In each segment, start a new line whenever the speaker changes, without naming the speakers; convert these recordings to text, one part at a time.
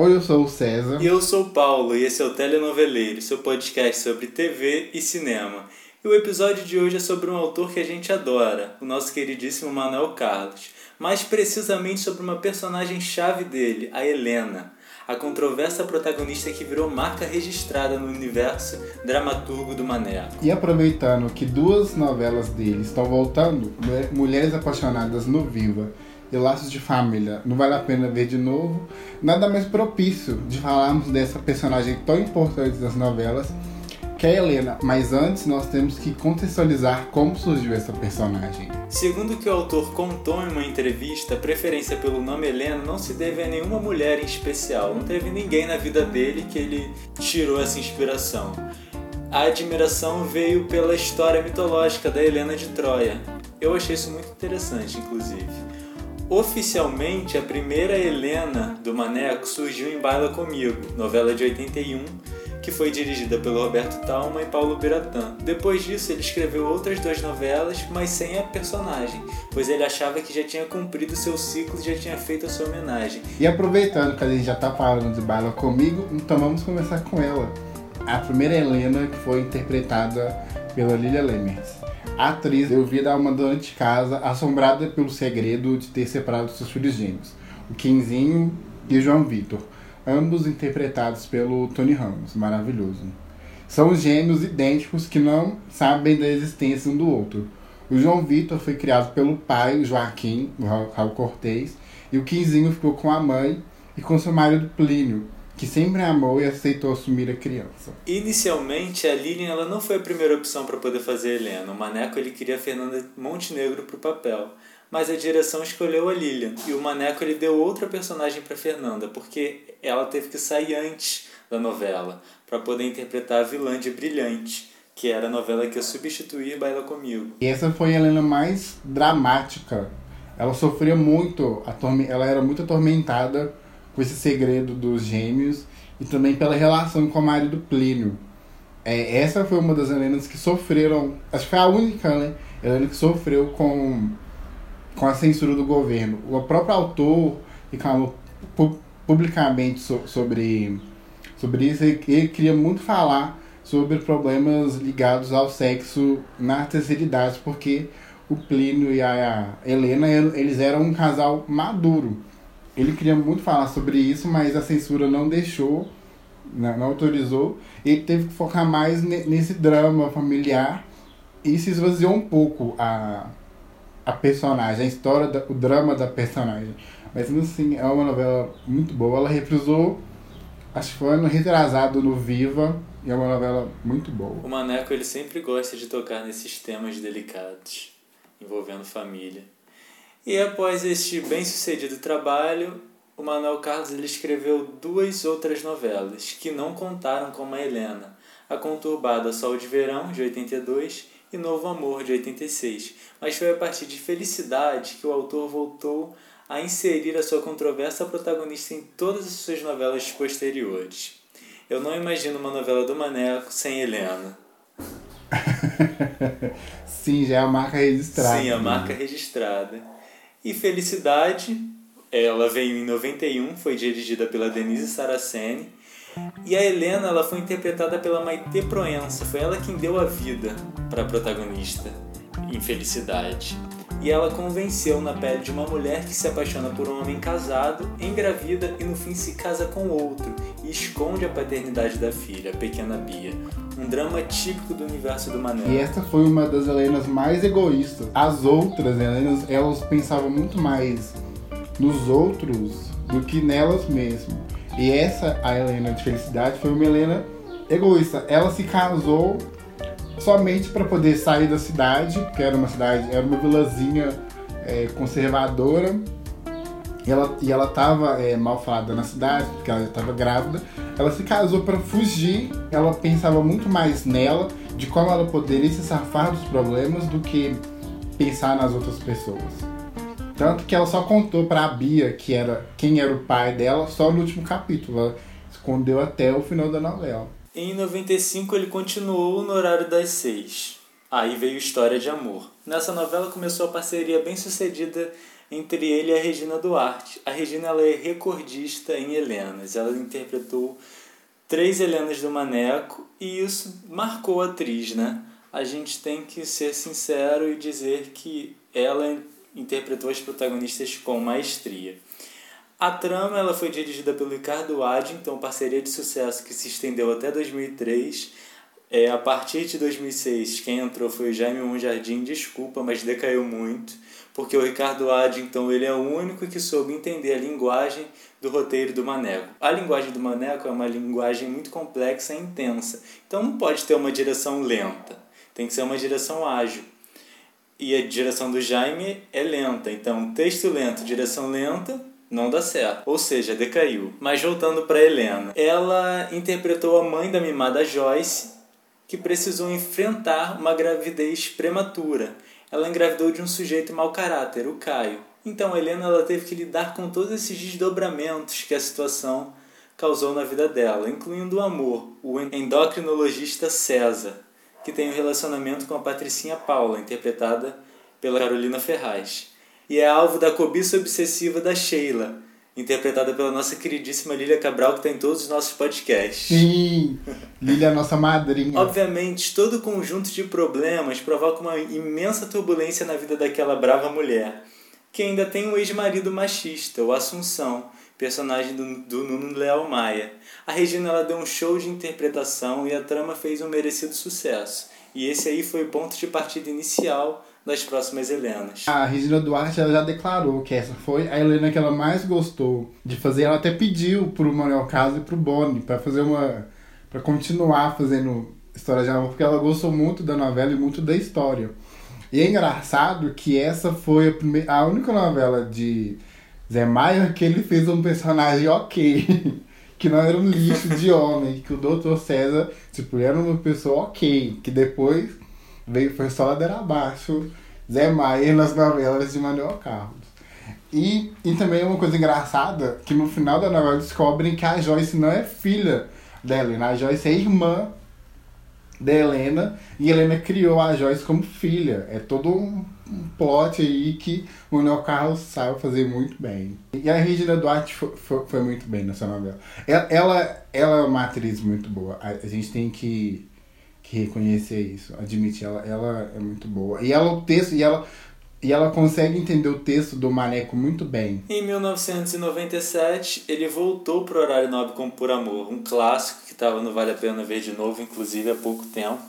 Oi, eu sou o César.
E eu sou o Paulo, e esse é o Telenoveleiro, seu podcast sobre TV e cinema. E o episódio de hoje é sobre um autor que a gente adora, o nosso queridíssimo Manuel Carlos. Mais precisamente sobre uma personagem-chave dele, a Helena a controversa protagonista que virou marca registrada no universo dramaturgo do Maneco.
E aproveitando que duas novelas dele estão voltando, Mulheres Apaixonadas no Viva e Laços de Família, não vale a pena ver de novo, nada mais propício de falarmos dessa personagem tão importante das novelas que é a Helena, mas antes nós temos que contextualizar como surgiu essa personagem.
Segundo que o autor contou em uma entrevista, a preferência pelo nome Helena não se deve a nenhuma mulher em especial, não teve ninguém na vida dele que ele tirou essa inspiração. A admiração veio pela história mitológica da Helena de Troia. Eu achei isso muito interessante, inclusive. Oficialmente, a primeira Helena do Maneco surgiu em Baila Comigo, novela de 81, que foi dirigida pelo Roberto Talma e Paulo Biratã. Depois disso, ele escreveu outras duas novelas, mas sem a personagem, pois ele achava que já tinha cumprido seu ciclo e já tinha feito a sua homenagem.
E aproveitando que a gente já está falando de Baila Comigo, então vamos começar com ela. A primeira Helena, que foi interpretada pela Lilia Lemers. Atriz deu vida a uma dona de casa assombrada pelo segredo de ter separado seus filhos gêmeos, o Quinzinho e o João Vitor ambos interpretados pelo Tony Ramos, maravilhoso. São gêmeos idênticos que não sabem da existência um do outro. O João Vitor foi criado pelo pai, Joaquim, o Raul Cortez, e o Quinzinho ficou com a mãe e com seu marido Plínio, que sempre amou e aceitou assumir a criança.
Inicialmente, a Lilian ela não foi a primeira opção para poder fazer Helena. O Maneco ele queria a Fernanda Montenegro para o papel mas a direção escolheu a Lilian e o Maneco ele deu outra personagem para Fernanda, porque ela teve que sair antes da novela para poder interpretar a vilã de Brilhante, que era a novela que ia substituir Baila Comigo.
E essa foi a Helena mais dramática. Ela sofria muito, ela era muito atormentada com esse segredo dos gêmeos e também pela relação com o marido Plínio. É, essa foi uma das Helenas que sofreram, acho que foi a única, né? Helena que sofreu com com a censura do governo. O próprio autor reclamou publicamente so, sobre, sobre isso. Ele queria muito falar sobre problemas ligados ao sexo na terceira idade, porque o Plínio e a Helena eles eram um casal maduro. Ele queria muito falar sobre isso, mas a censura não deixou, não, não autorizou. Ele teve que focar mais nesse drama familiar e se esvaziou um pouco a, a personagem, a história, da, o drama da personagem. Mas assim, é uma novela muito boa. Ela reprisou, acho que foi ano retrasado no Viva, e é uma novela muito boa.
O Maneco ele sempre gosta de tocar nesses temas delicados, envolvendo família. E após este bem-sucedido trabalho, o Manuel Carlos ele escreveu duas outras novelas que não contaram com a Helena. A Conturbada Sol de Verão, de 82, e Novo Amor, de 86, mas foi a partir de Felicidade que o autor voltou a inserir a sua controversa protagonista em todas as suas novelas posteriores. Eu não imagino uma novela do Maneco sem Helena.
Sim, já é a marca registrada.
Sim, a marca registrada. E Felicidade, ela veio em 91, foi dirigida pela Denise Saraceni e a Helena ela foi interpretada pela Maite Proença, foi ela quem deu a vida para a protagonista, Infelicidade. E ela convenceu na pele de uma mulher que se apaixona por um homem casado, engravida e no fim se casa com outro e esconde a paternidade da filha, a pequena Bia. Um drama típico do universo do Manel.
E essa foi uma das Helenas mais egoístas. As outras Helenas, elas pensavam muito mais nos outros do que nelas mesmas. E essa, a Helena de Felicidade, foi uma Helena egoísta. Ela se casou somente para poder sair da cidade, que era uma cidade, era uma vilazinha é, conservadora. E ela, e ela tava é, mal falada na cidade, porque ela estava grávida. Ela se casou para fugir. Ela pensava muito mais nela, de como ela poderia se safar dos problemas, do que pensar nas outras pessoas. Tanto que ela só contou para a Bia que era quem era o pai dela só no último capítulo. Ela escondeu até o final da novela.
Em 95 ele continuou no horário das seis. Aí veio História de Amor. Nessa novela começou a parceria bem sucedida entre ele e a Regina Duarte. A Regina ela é recordista em Helenas. Ela interpretou três Helenas do Maneco e isso marcou a atriz, né? A gente tem que ser sincero e dizer que ela interpretou as protagonistas com maestria. A trama ela foi dirigida pelo Ricardo Addington, parceria de sucesso que se estendeu até 2003. É, a partir de 2006, quem entrou foi o Jaime Monjardim, desculpa, mas decaiu muito, porque o Ricardo Addington ele é o único que soube entender a linguagem do roteiro do Maneco. A linguagem do Maneco é uma linguagem muito complexa e intensa, então não pode ter uma direção lenta, tem que ser uma direção ágil. E a direção do Jaime é lenta, então texto lento, direção lenta, não dá certo. Ou seja, decaiu. Mas voltando para Helena, ela interpretou a mãe da mimada Joyce, que precisou enfrentar uma gravidez prematura. Ela engravidou de um sujeito mau caráter, o Caio. Então Helena ela teve que lidar com todos esses desdobramentos que a situação causou na vida dela, incluindo o amor, o endocrinologista César, que tem um relacionamento com a Patricinha Paula, interpretada pela Carolina Ferraz e é alvo da cobiça obsessiva da Sheila, interpretada pela nossa queridíssima Lília Cabral, que está em todos os nossos podcasts.
Sim, Lília é nossa madrinha.
Obviamente, todo conjunto de problemas provoca uma imensa turbulência na vida daquela brava mulher, que ainda tem um ex-marido machista, o Assunção, personagem do, do Nuno Leal Maia. A Regina ela deu um show de interpretação e a trama fez um merecido sucesso. E esse aí foi o ponto de partida inicial das próximas Helenas.
A Regina Duarte ela já declarou que essa foi a Helena que ela mais gostou de fazer. Ela até pediu pro Manuel Caso e pro Boni para fazer uma. para continuar fazendo História de Amor, porque ela gostou muito da novela e muito da história. E é engraçado que essa foi a, primeira, a única novela de Zé Maia que ele fez um personagem ok. que não era um lixo de homem, que o Dr. César, tipo, era uma pessoa ok, que depois veio, foi só ladeira abaixo, Zé Maia nas novelas de Manuel Carlos. E, e também uma coisa engraçada, que no final da novela descobrem que a Joyce não é filha da Helena, a Joyce é irmã da Helena, e Helena criou a Joyce como filha. É todo um, um plot aí que o Manuel Carlos sabe fazer muito bem. E a Regina Duarte foi, foi, foi muito bem nessa novela. Ela, ela, ela é uma atriz muito boa. A, a gente tem que que reconhecer isso, admitir ela, ela é muito boa. E ela o texto e ela e ela consegue entender o texto do Maneco muito bem.
Em 1997, ele voltou para o Horário Nobre como Por Amor, um clássico que estava no Vale a Pena Ver de novo, inclusive há pouco tempo.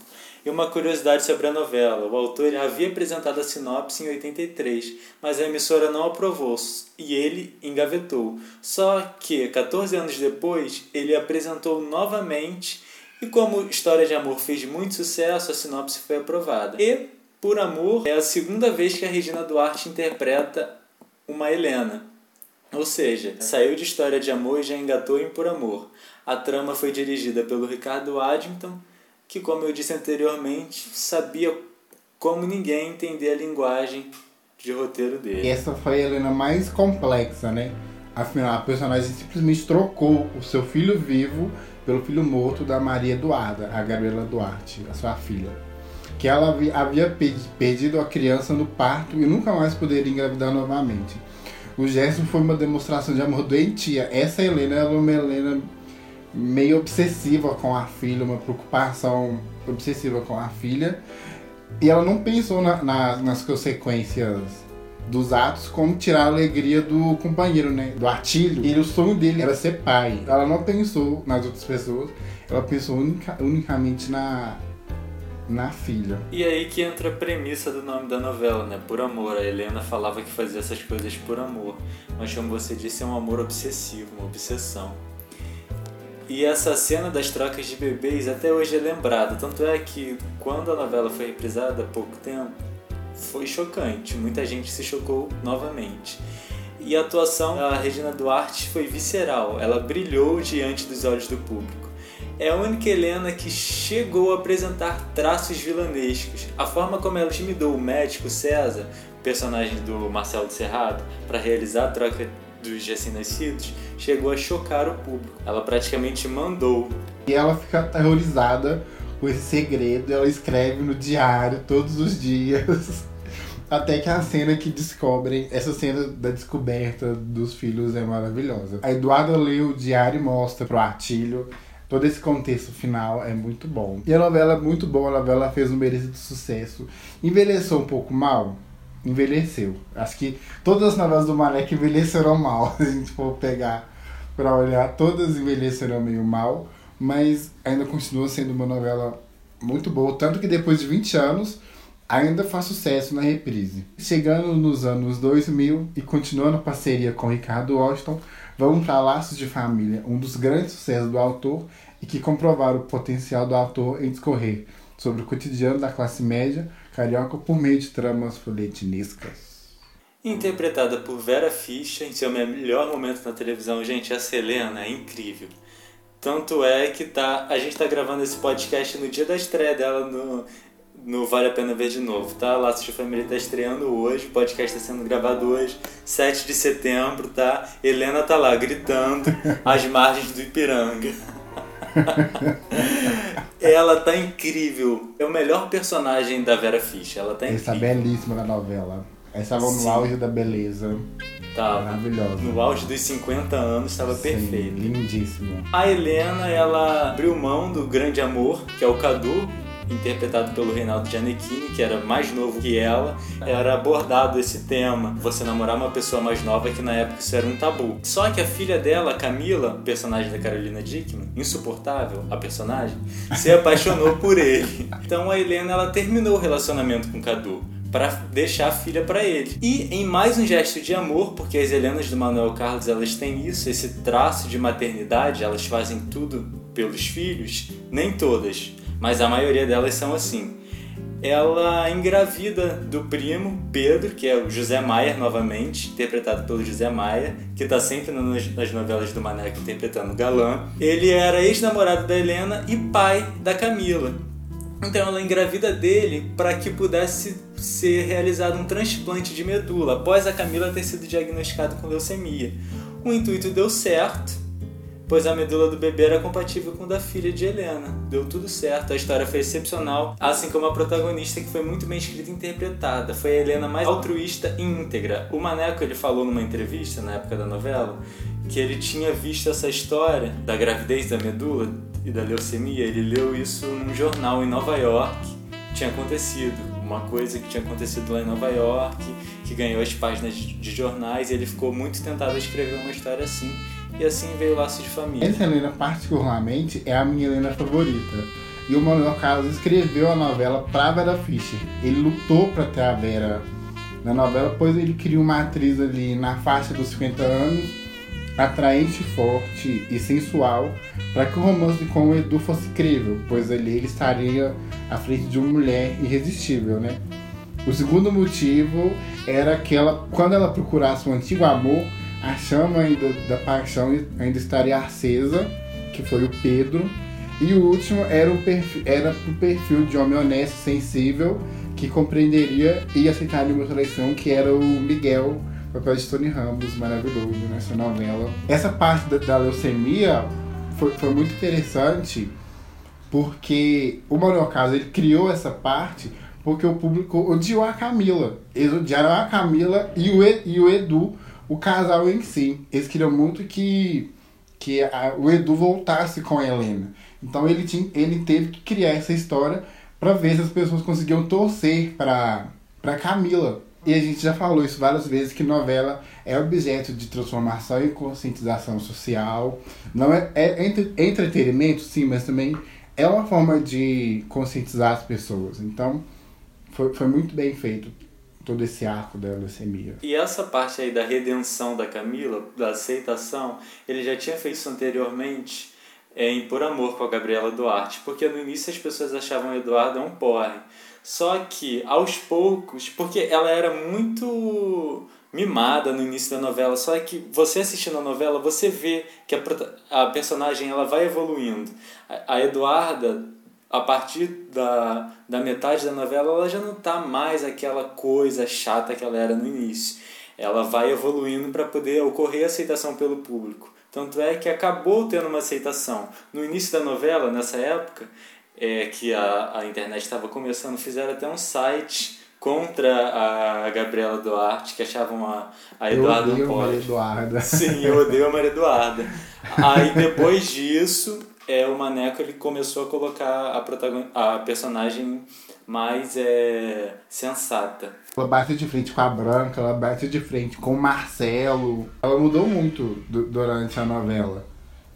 E uma curiosidade sobre a novela: o autor havia apresentado a sinopse em 83, mas a emissora não aprovou e ele engavetou. Só que, 14 anos depois, ele apresentou novamente e como História de Amor fez muito sucesso, a sinopse foi aprovada. E, por amor, é a segunda vez que a Regina Duarte interpreta uma Helena. Ou seja, saiu de História de Amor e já engatou em Por Amor. A trama foi dirigida pelo Ricardo Addington, que, como eu disse anteriormente, sabia como ninguém entender a linguagem de roteiro dele.
Essa foi a Helena mais complexa, né? Afinal, a personagem simplesmente trocou o seu filho vivo pelo filho morto da Maria Eduarda, a Gabriela Duarte, a sua filha. Que ela havia perdido a criança no parto e nunca mais poderia engravidar novamente. O gesto foi uma demonstração de amor doentia. Essa Helena era uma Helena meio obsessiva com a filha, uma preocupação obsessiva com a filha. E ela não pensou na, na, nas consequências dos atos como tirar a alegria do companheiro, né? Do artilho. O sonho dele era ser pai. Ela não pensou nas outras pessoas, ela pensou unica, unicamente na, na filha.
E aí que entra a premissa do nome da novela, né? Por amor. A Helena falava que fazia essas coisas por amor. Mas como você disse, é um amor obsessivo, uma obsessão. E essa cena das trocas de bebês até hoje é lembrada. Tanto é que quando a novela foi reprisada há pouco tempo, foi chocante. Muita gente se chocou novamente. E a atuação da Regina Duarte foi visceral, ela brilhou diante dos olhos do público. É a única Helena que chegou a apresentar traços vilanescos. A forma como ela intimidou o médico César, personagem do Marcelo de Serrado, para realizar a troca dos recém-nascidos, chegou a chocar o público. Ela praticamente mandou.
E ela fica aterrorizada com esse segredo, ela escreve no diário todos os dias Até que a cena que descobrem, essa cena da descoberta dos filhos é maravilhosa. A Eduarda lê o diário e mostra pro Artilho todo esse contexto final é muito bom. E a novela é muito boa, a novela fez um merecido sucesso. Envelheceu um pouco mal? Envelheceu. Acho que todas as novelas do Malek envelheceram mal. Se a gente for pegar pra olhar, todas envelheceram meio mal. Mas ainda continua sendo uma novela muito boa. Tanto que depois de 20 anos ainda faz sucesso na reprise. Chegando nos anos 2000 e continuando a parceria com Ricardo Washington, vamos para Laços de Família, um dos grandes sucessos do autor e que comprovaram o potencial do autor em discorrer sobre o cotidiano da classe média carioca por meio de tramas folhetinescas.
Interpretada por Vera Fischer em seu melhor momento na televisão, gente, essa Helena é incrível. Tanto é que tá, a gente está gravando esse podcast no dia da estreia dela no, no Vale a Pena Ver de Novo, tá? Laços de Família tá estreando hoje, o podcast está sendo gravado hoje, 7 de setembro, tá? Helena tá lá gritando às margens do Ipiranga. ela tá incrível. É o melhor personagem da Vera Fischer. Ela tá incrível.
Está belíssima na novela. Essa estava no auge da beleza.
Tava.
Maravilhosa.
No auge dos 50 anos, estava perfeita.
Lindíssima.
A Helena, ela abriu mão do grande amor, que é o Cadu, interpretado pelo Reinaldo Gianecchini, que era mais novo que ela. Era abordado esse tema, você namorar uma pessoa mais nova, que na época isso era um tabu. Só que a filha dela, Camila, personagem da Carolina Dickman, insuportável, a personagem, se apaixonou por ele. Então a Helena, ela terminou o relacionamento com o Cadu para deixar a filha para ele. E em mais um gesto de amor, porque as Helenas do Manuel Carlos elas têm isso, esse traço de maternidade, elas fazem tudo pelos filhos, nem todas, mas a maioria delas são assim. Ela engravida do primo Pedro, que é o José Maier novamente, interpretado pelo José Maier, que está sempre nas, nas novelas do Maneco interpretando o galã. Ele era ex-namorado da Helena e pai da Camila. Então ela engravida dele para que pudesse ser realizado um transplante de medula após a Camila ter sido diagnosticada com leucemia. O intuito deu certo, pois a medula do bebê era compatível com a da filha de Helena. Deu tudo certo, a história foi excepcional, assim como a protagonista que foi muito bem escrita e interpretada. Foi a Helena mais altruísta e íntegra. O Maneco ele falou numa entrevista na época da novela que ele tinha visto essa história da gravidez da medula e da leucemia, ele leu isso num jornal em Nova York, tinha acontecido, uma coisa que tinha acontecido lá em Nova York, que ganhou as páginas de, de jornais, e ele ficou muito tentado a escrever uma história assim, e assim veio o Laço de Família.
Essa Helena, particularmente, é a minha Helena favorita. E o Manuel Carlos escreveu a novela pra Vera Fischer. Ele lutou pra ter a Vera na novela, pois ele criou uma atriz ali na faixa dos 50 anos, atraente, forte e sensual, para que o romance com o Edu fosse crível, pois ali ele estaria à frente de uma mulher irresistível, né? O segundo motivo era que ela, quando ela procurasse um antigo amor, a chama ainda da paixão ainda estaria acesa, que foi o Pedro. E o último era o perfil, era o perfil de homem honesto, sensível, que compreenderia e aceitaria uma traição, que era o Miguel, papel de Tony Ramos, maravilhoso nessa novela. Essa parte da, da leucemia foi, foi muito interessante, porque o Manuel Carlos ele criou essa parte porque o público odiou a Camila. Eles odiaram a Camila e o, e o Edu, o casal em si. Eles queriam muito que, que a, o Edu voltasse com a Helena. Então ele, tinha, ele teve que criar essa história para ver se as pessoas conseguiam torcer para para Camila. E a gente já falou isso várias vezes que novela é objeto de transformação e conscientização social. Não é, é entre, entretenimento, sim, mas também é uma forma de conscientizar as pessoas. Então, foi, foi muito bem feito todo esse arco da leucemia.
E essa parte aí da redenção da Camila, da aceitação, ele já tinha feito isso anteriormente é, em Por Amor com a Gabriela Duarte, porque no início as pessoas achavam o Eduardo um porre. Só que aos poucos, porque ela era muito mimada no início da novela, só que você assistindo a novela, você vê que a, a personagem ela vai evoluindo. A, a Eduarda, a partir da, da metade da novela, ela já não tá mais aquela coisa chata que ela era no início. Ela vai evoluindo para poder ocorrer a aceitação pelo público. Tanto é que acabou tendo uma aceitação. No início da novela, nessa época, é, que a, a internet estava começando, fizeram até um site contra a Gabriela Duarte, que achavam a, a Eduarda
eu
não
Maria
pode.
Eduarda.
Sim, eu odeio a Maria Eduarda. Aí depois disso, é, o Maneco ele começou a colocar a, protagon... a personagem mais é, sensata.
Ela bate de frente com a Branca, ela bate de frente com o Marcelo. Ela mudou muito du- durante a novela.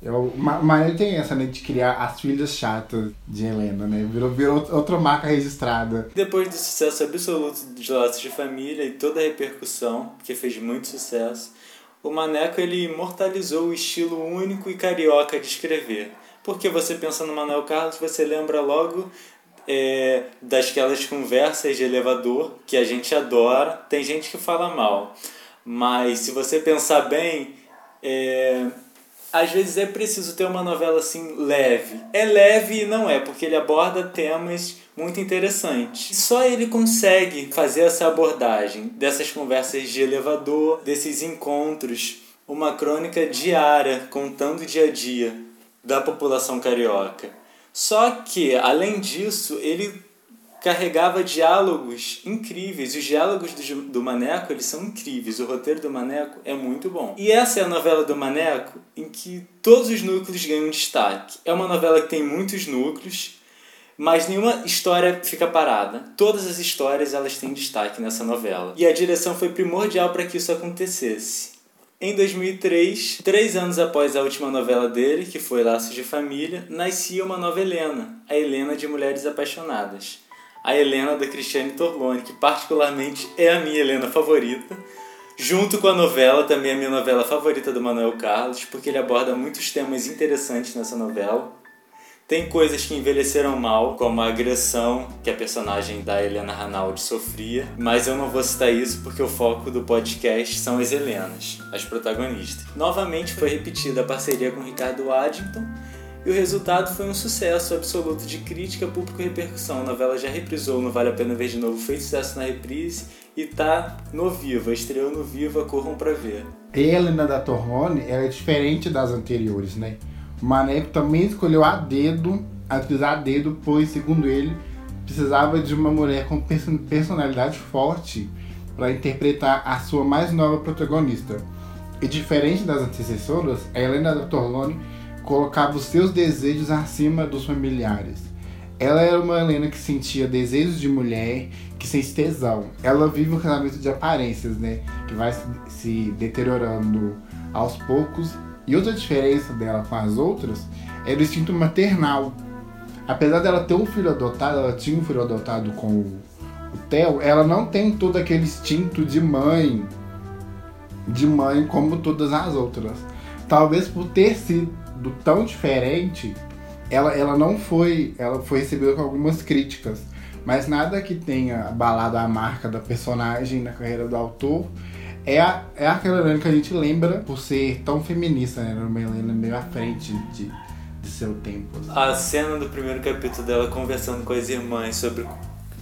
Eu, Ma- Maria tem essa, né, de criar as filhas chatas de Helena, né? Virou, virou outra marca registrada.
Depois do sucesso absoluto de Laços de Família e toda a repercussão, que fez muito sucesso, o Maneco ele imortalizou o estilo único e carioca de escrever. Porque você pensa no Manuel Carlos, você lembra logo é, dasquelas conversas de elevador, que a gente adora, tem gente que fala mal. Mas se você pensar bem, é, às vezes é preciso ter uma novela assim leve. É leve e não é, porque ele aborda temas muito interessantes. Só ele consegue fazer essa abordagem dessas conversas de elevador, desses encontros, uma crônica diária contando o dia a dia da população carioca. Só que, além disso, ele carregava diálogos incríveis. Os diálogos do, do Maneco, eles são incríveis. O roteiro do Maneco é muito bom. E essa é a novela do Maneco em que todos os núcleos ganham destaque. É uma novela que tem muitos núcleos, mas nenhuma história fica parada. Todas as histórias elas têm destaque nessa novela. E a direção foi primordial para que isso acontecesse. Em 2003, três anos após a última novela dele, que foi Laços de Família, nascia uma nova Helena, a Helena de Mulheres Apaixonadas. A Helena da Cristiane Torlone, que particularmente é a minha Helena favorita. Junto com a novela, também a minha novela favorita do Manuel Carlos, porque ele aborda muitos temas interessantes nessa novela. Tem coisas que envelheceram mal, como a agressão que a personagem da Helena Ranaldi sofria, mas eu não vou citar isso porque o foco do podcast são as Helenas, as protagonistas. Novamente foi repetida a parceria com Ricardo Waddington e o resultado foi um sucesso absoluto de crítica, público e repercussão. A novela já reprisou no Vale a Pena Ver de Novo, fez sucesso na reprise e tá no Viva, estreou no Viva, corram pra ver.
Helena da Torrone é diferente das anteriores, né? Maneco também escolheu a dedo, atriz a dedo, pois, segundo ele, precisava de uma mulher com perso- personalidade forte para interpretar a sua mais nova protagonista. E diferente das antecessoras, a Helena Torlone colocava os seus desejos acima dos familiares. Ela era uma Helena que sentia desejos de mulher, que sente tesão. Ela vive um casamento de aparências, né? Que vai se deteriorando aos poucos. E outra diferença dela com as outras é o instinto maternal. Apesar dela ter um filho adotado, ela tinha um filho adotado com o, o Theo, ela não tem todo aquele instinto de mãe, de mãe como todas as outras. Talvez por ter sido tão diferente, ela, ela não foi, ela foi recebida com algumas críticas, mas nada que tenha abalado a marca da personagem na carreira do autor. É, a, é aquela Helena que a gente lembra por ser tão feminista, né? Era uma Helena meio à frente de, de seu tempo. assim.
A cena do primeiro capítulo dela conversando com as irmãs sobre,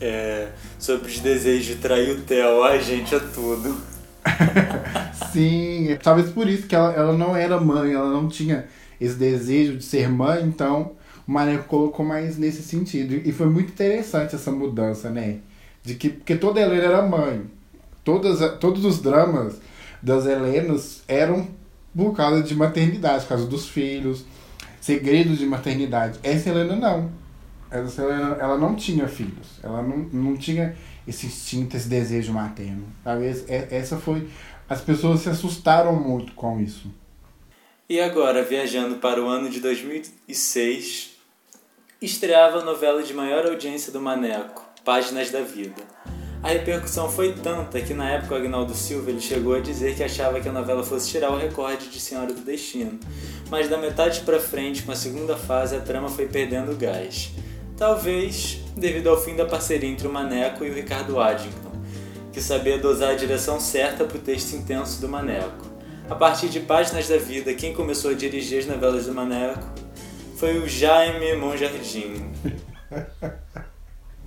é, sobre os desejos de trair o Theo, ai gente, é tudo.
Sim, talvez por isso que ela, ela não era mãe, ela não tinha esse desejo de ser mãe, então o Maneco colocou mais nesse sentido. E foi muito interessante essa mudança, né? De que, porque toda Helena era mãe. Todas, todos os dramas das Helenas eram por causa de maternidade, por causa dos filhos, segredos de maternidade. Essa Helena não. Essa Helena, ela não tinha filhos. Ela não, não tinha esse instinto, esse desejo materno. Talvez essa foi. As pessoas se assustaram muito com isso.
E agora, viajando para o ano de 2006, estreava a novela de maior audiência do Maneco, Páginas da Vida. A repercussão foi tanta que na época o Agnaldo Silva ele chegou a dizer que achava que a novela fosse tirar o recorde de Senhora do Destino, mas da metade para frente, com a segunda fase, a trama foi perdendo gás. Talvez devido ao fim da parceria entre o Maneco e o Ricardo Waddington, que sabia dosar a direção certa para o texto intenso do Maneco. A partir de Páginas da Vida, quem começou a dirigir as novelas do Maneco foi o Jaime Monjardim.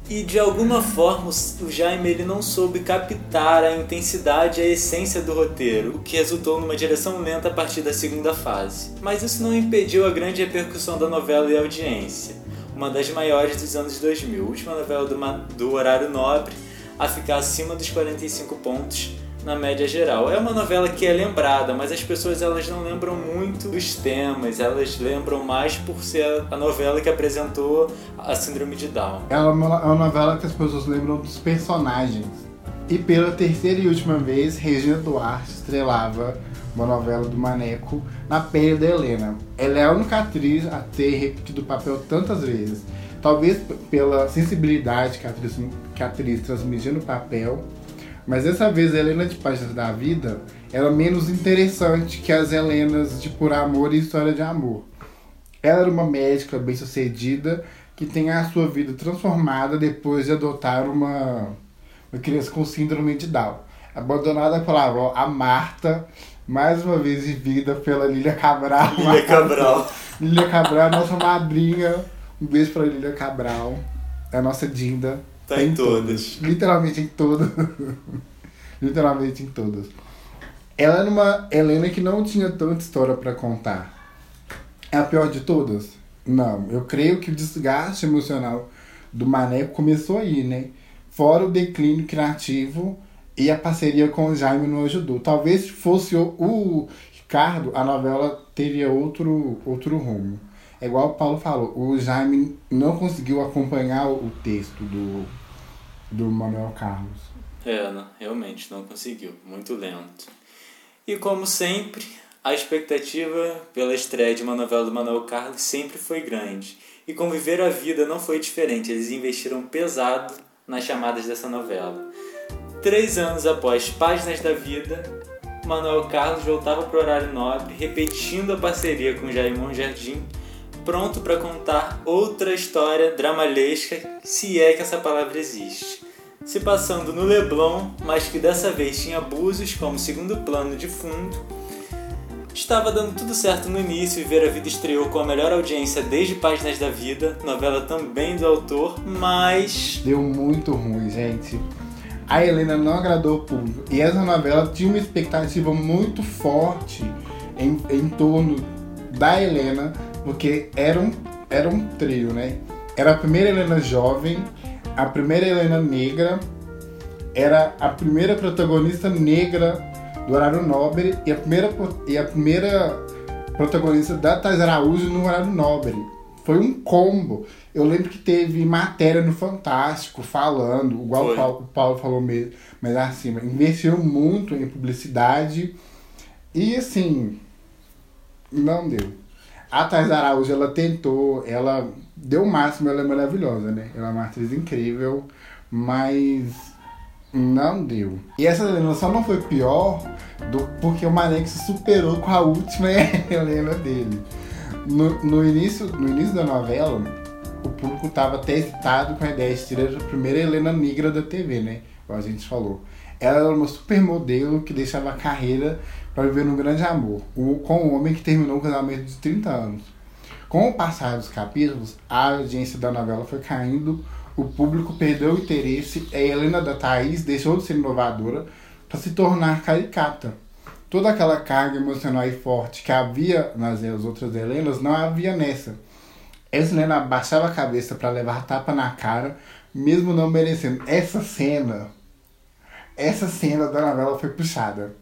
E de alguma forma o Jaime ele não soube captar a intensidade e a essência do roteiro, o que resultou numa direção lenta a partir da segunda fase. Mas isso não impediu a grande repercussão da novela e audiência, uma das maiores dos anos 2000, última novela do, do horário nobre, a ficar acima dos 45 pontos na média geral. É uma novela que é lembrada, mas as pessoas elas não lembram muito dos temas, elas lembram mais por ser a novela que apresentou a síndrome de Down.
É uma, é uma novela que as pessoas lembram dos personagens. E pela terceira e última vez, Regina Duarte estrelava uma novela do Maneco na pele da Helena. Ela é a única atriz a ter repetido o papel tantas vezes. Talvez pela sensibilidade que a atriz, que a atriz transmitia no papel, mas dessa vez a Helena de Páginas da Vida era menos interessante que as Helenas de Por Amor e História de Amor. Ela era uma médica bem-sucedida que tem a sua vida transformada depois de adotar uma, uma criança com síndrome de Down. Abandonada pela avó, a Marta, mais uma vez vivida pela Lília Cabral.
Lília Cabral.
Lília Cabral, nossa madrinha. Um beijo pra Lília Cabral. É a nossa Dinda.
Tá em todas.
Literalmente em todas. Literalmente em todas. Ela era uma Helena que não tinha tanta história para contar. É a pior de todas? Não. Eu creio que o desgaste emocional do Maneco começou aí, né? Fora o declínio criativo e a parceria com o Jaime não ajudou. Talvez se fosse o, o Ricardo, a novela teria outro, outro rumo. É igual o Paulo falou, o Jaime não conseguiu acompanhar o texto do, do Manuel Carlos.
É, não, realmente não conseguiu, muito lento. E como sempre, a expectativa pela estreia de uma novela do Manuel Carlos sempre foi grande. E Conviver a Vida não foi diferente, eles investiram pesado nas chamadas dessa novela. Três anos após Páginas da Vida, Manuel Carlos voltava para o horário nobre, repetindo a parceria com Jair Jardim pronto para contar outra história dramalesca, se é que essa palavra existe. Se passando no Leblon, mas que dessa vez tinha Búzios como segundo plano de fundo. Estava dando tudo certo no início e Ver a Vida estreou com a melhor audiência desde Páginas da Vida, novela também do autor, mas.
Deu muito ruim, gente. A Helena não agradou o público e essa novela tinha uma expectativa muito forte em, em torno da Helena porque era um, era um trio, né? Era a primeira Helena jovem, a primeira Helena negra, era a primeira protagonista negra do horário nobre e a primeira, e a primeira protagonista da Thais Araújo no horário nobre. Foi um combo. Eu lembro que teve matéria no Fantástico falando, igual o Paulo, o Paulo, falou mesmo, mas assim, investiram muito em publicidade e assim, não deu. A Thais Araújo, ela tentou, ela deu o máximo, ela é maravilhosa, né? Ela é uma atriz incrível, mas não deu. E essa Helena só não foi pior do, porque o Maneco se superou com a última Helena dele. No, no, início, no início da novela, o público estava até excitado com a ideia de tirar a primeira Helena negra da TV, né? Como a gente falou. Ela era uma supermodelo que deixava a carreira para viver um grande amor, com um homem que terminou um casamento de 30 anos. Com o passar dos capítulos, a audiência da novela foi caindo, o público perdeu o interesse e a Helena da Thaís deixou de ser inovadora para se tornar caricata. Toda aquela carga emocional e forte que havia nas outras Helenas não havia nessa. Essa Helena baixava a cabeça para levar tapa na cara, mesmo não merecendo. Essa cena, essa cena da novela foi puxada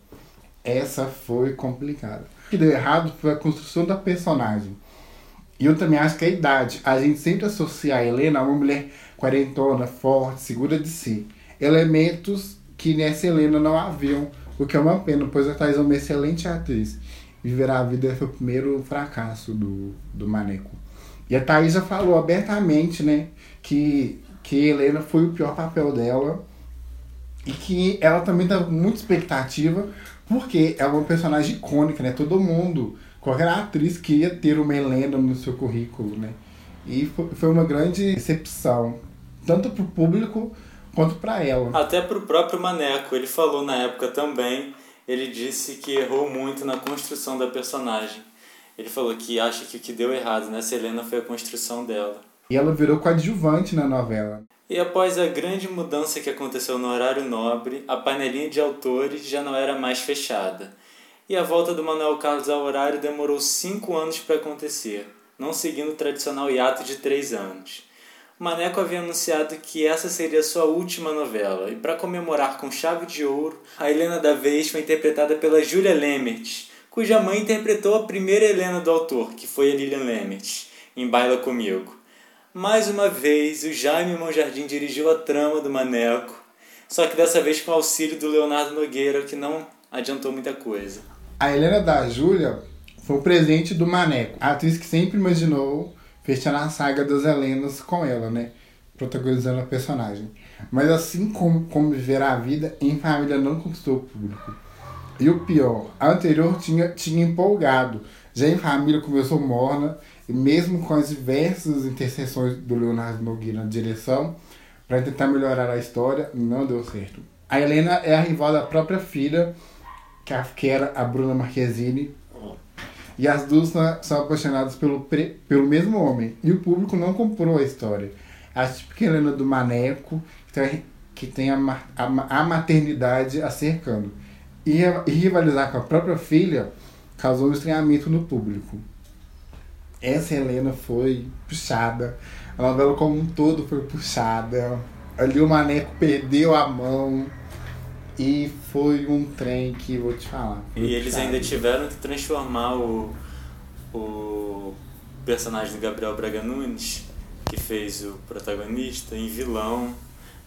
essa foi complicada. O que deu errado foi a construção da personagem. E eu também acho que a idade. A gente sempre associa a Helena a uma mulher quarentona, forte, segura de si. Elementos que nessa Helena não haviam, o que é uma pena, pois a Thais é uma excelente atriz. Viver a Vida foi o primeiro fracasso do, do Maneco. E a Thaís já falou abertamente, né, que, que Helena foi o pior papel dela e que ela também tá com muita expectativa porque é uma personagem icônica, né? Todo mundo, qualquer atriz queria ter uma Helena no seu currículo, né? E foi uma grande decepção, tanto para o público quanto para ela.
Até para o próprio Maneco, ele falou na época também, ele disse que errou muito na construção da personagem. Ele falou que acha que o que deu errado nessa Helena foi a construção dela.
E ela virou coadjuvante na novela.
E após a grande mudança que aconteceu no horário nobre, a panelinha de autores já não era mais fechada. E a volta do Manuel Carlos ao horário demorou cinco anos para acontecer, não seguindo o tradicional hiato de três anos. Maneco havia anunciado que essa seria sua última novela, e para comemorar com chave de ouro, a Helena da Vez foi interpretada pela Julia Lemert, cuja mãe interpretou a primeira Helena do autor, que foi a Lilian Lemert, em Baila Comigo. Mais uma vez, o Jaime Monjardim dirigiu a trama do Maneco, só que dessa vez com o auxílio do Leonardo Nogueira, que não adiantou muita coisa.
A Helena da Júlia foi o presente do Maneco, a atriz que sempre imaginou fechando a saga das Helenas com ela, né? Protagonizando a personagem. Mas assim como, como viver a vida, em família não conquistou o público. E o pior, a anterior tinha, tinha empolgado. Já em família começou morna, e mesmo com as diversas intercessões do Leonardo Nogueira na direção, para tentar melhorar a história, não deu certo. A Helena é a rival da própria filha, que era a Bruna Marquezine, e as duas são apaixonadas pelo, pelo mesmo homem. E o público não comprou a história. A típica Helena do Maneco, que tem, a, a, a maternidade a cercando. E, e rivalizar com a própria filha causou um estranhamento no público. Essa Helena foi puxada. A novela como um todo foi puxada. Ali o Maneco perdeu a mão. E foi um trem que vou te falar.
E eles ainda tiveram que transformar o, o personagem do Gabriel Braga Nunes, que fez o protagonista, em vilão,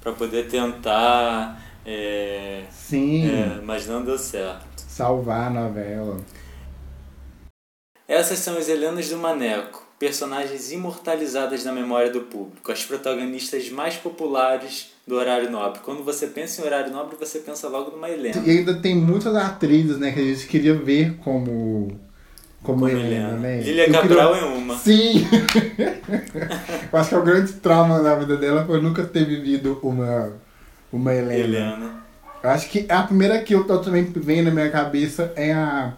para poder tentar. É,
Sim.
É, mas não deu certo.
Salvar a novela.
Essas são as Helenas do Maneco, personagens imortalizadas na memória do público, as protagonistas mais populares do horário nobre. Quando você pensa em horário nobre, você pensa logo numa Helena.
E ainda tem muitas atrizes, né, que a gente queria ver como como, como Helena, Helena, né?
Lilia Cabral queria... é uma.
Sim! eu acho que é o grande trauma da vida dela foi nunca ter vivido uma, uma Helena.
Helena.
Eu acho que a primeira que eu tô também vem na minha cabeça é a,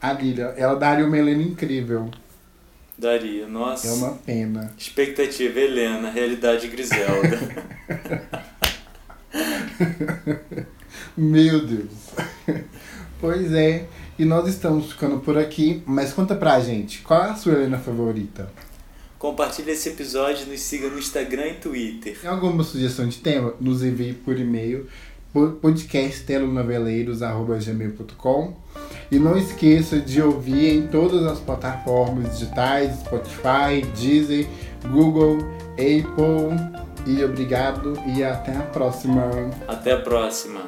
a Lilia. Ela daria uma Helena incrível.
Daria, nossa.
É uma pena.
Expectativa Helena, realidade Griselda.
Meu Deus. Pois é. E nós estamos ficando por aqui, mas conta pra gente, qual é a sua Helena favorita?
Compartilhe esse episódio, nos siga no Instagram e Twitter.
Tem alguma sugestão de tema? Nos envie por e-mail podcasttelonoveleiros.gmail.com E não esqueça de ouvir em todas as plataformas digitais, Spotify, Deezer, Google, Apple. E obrigado e até a próxima.
Até a próxima.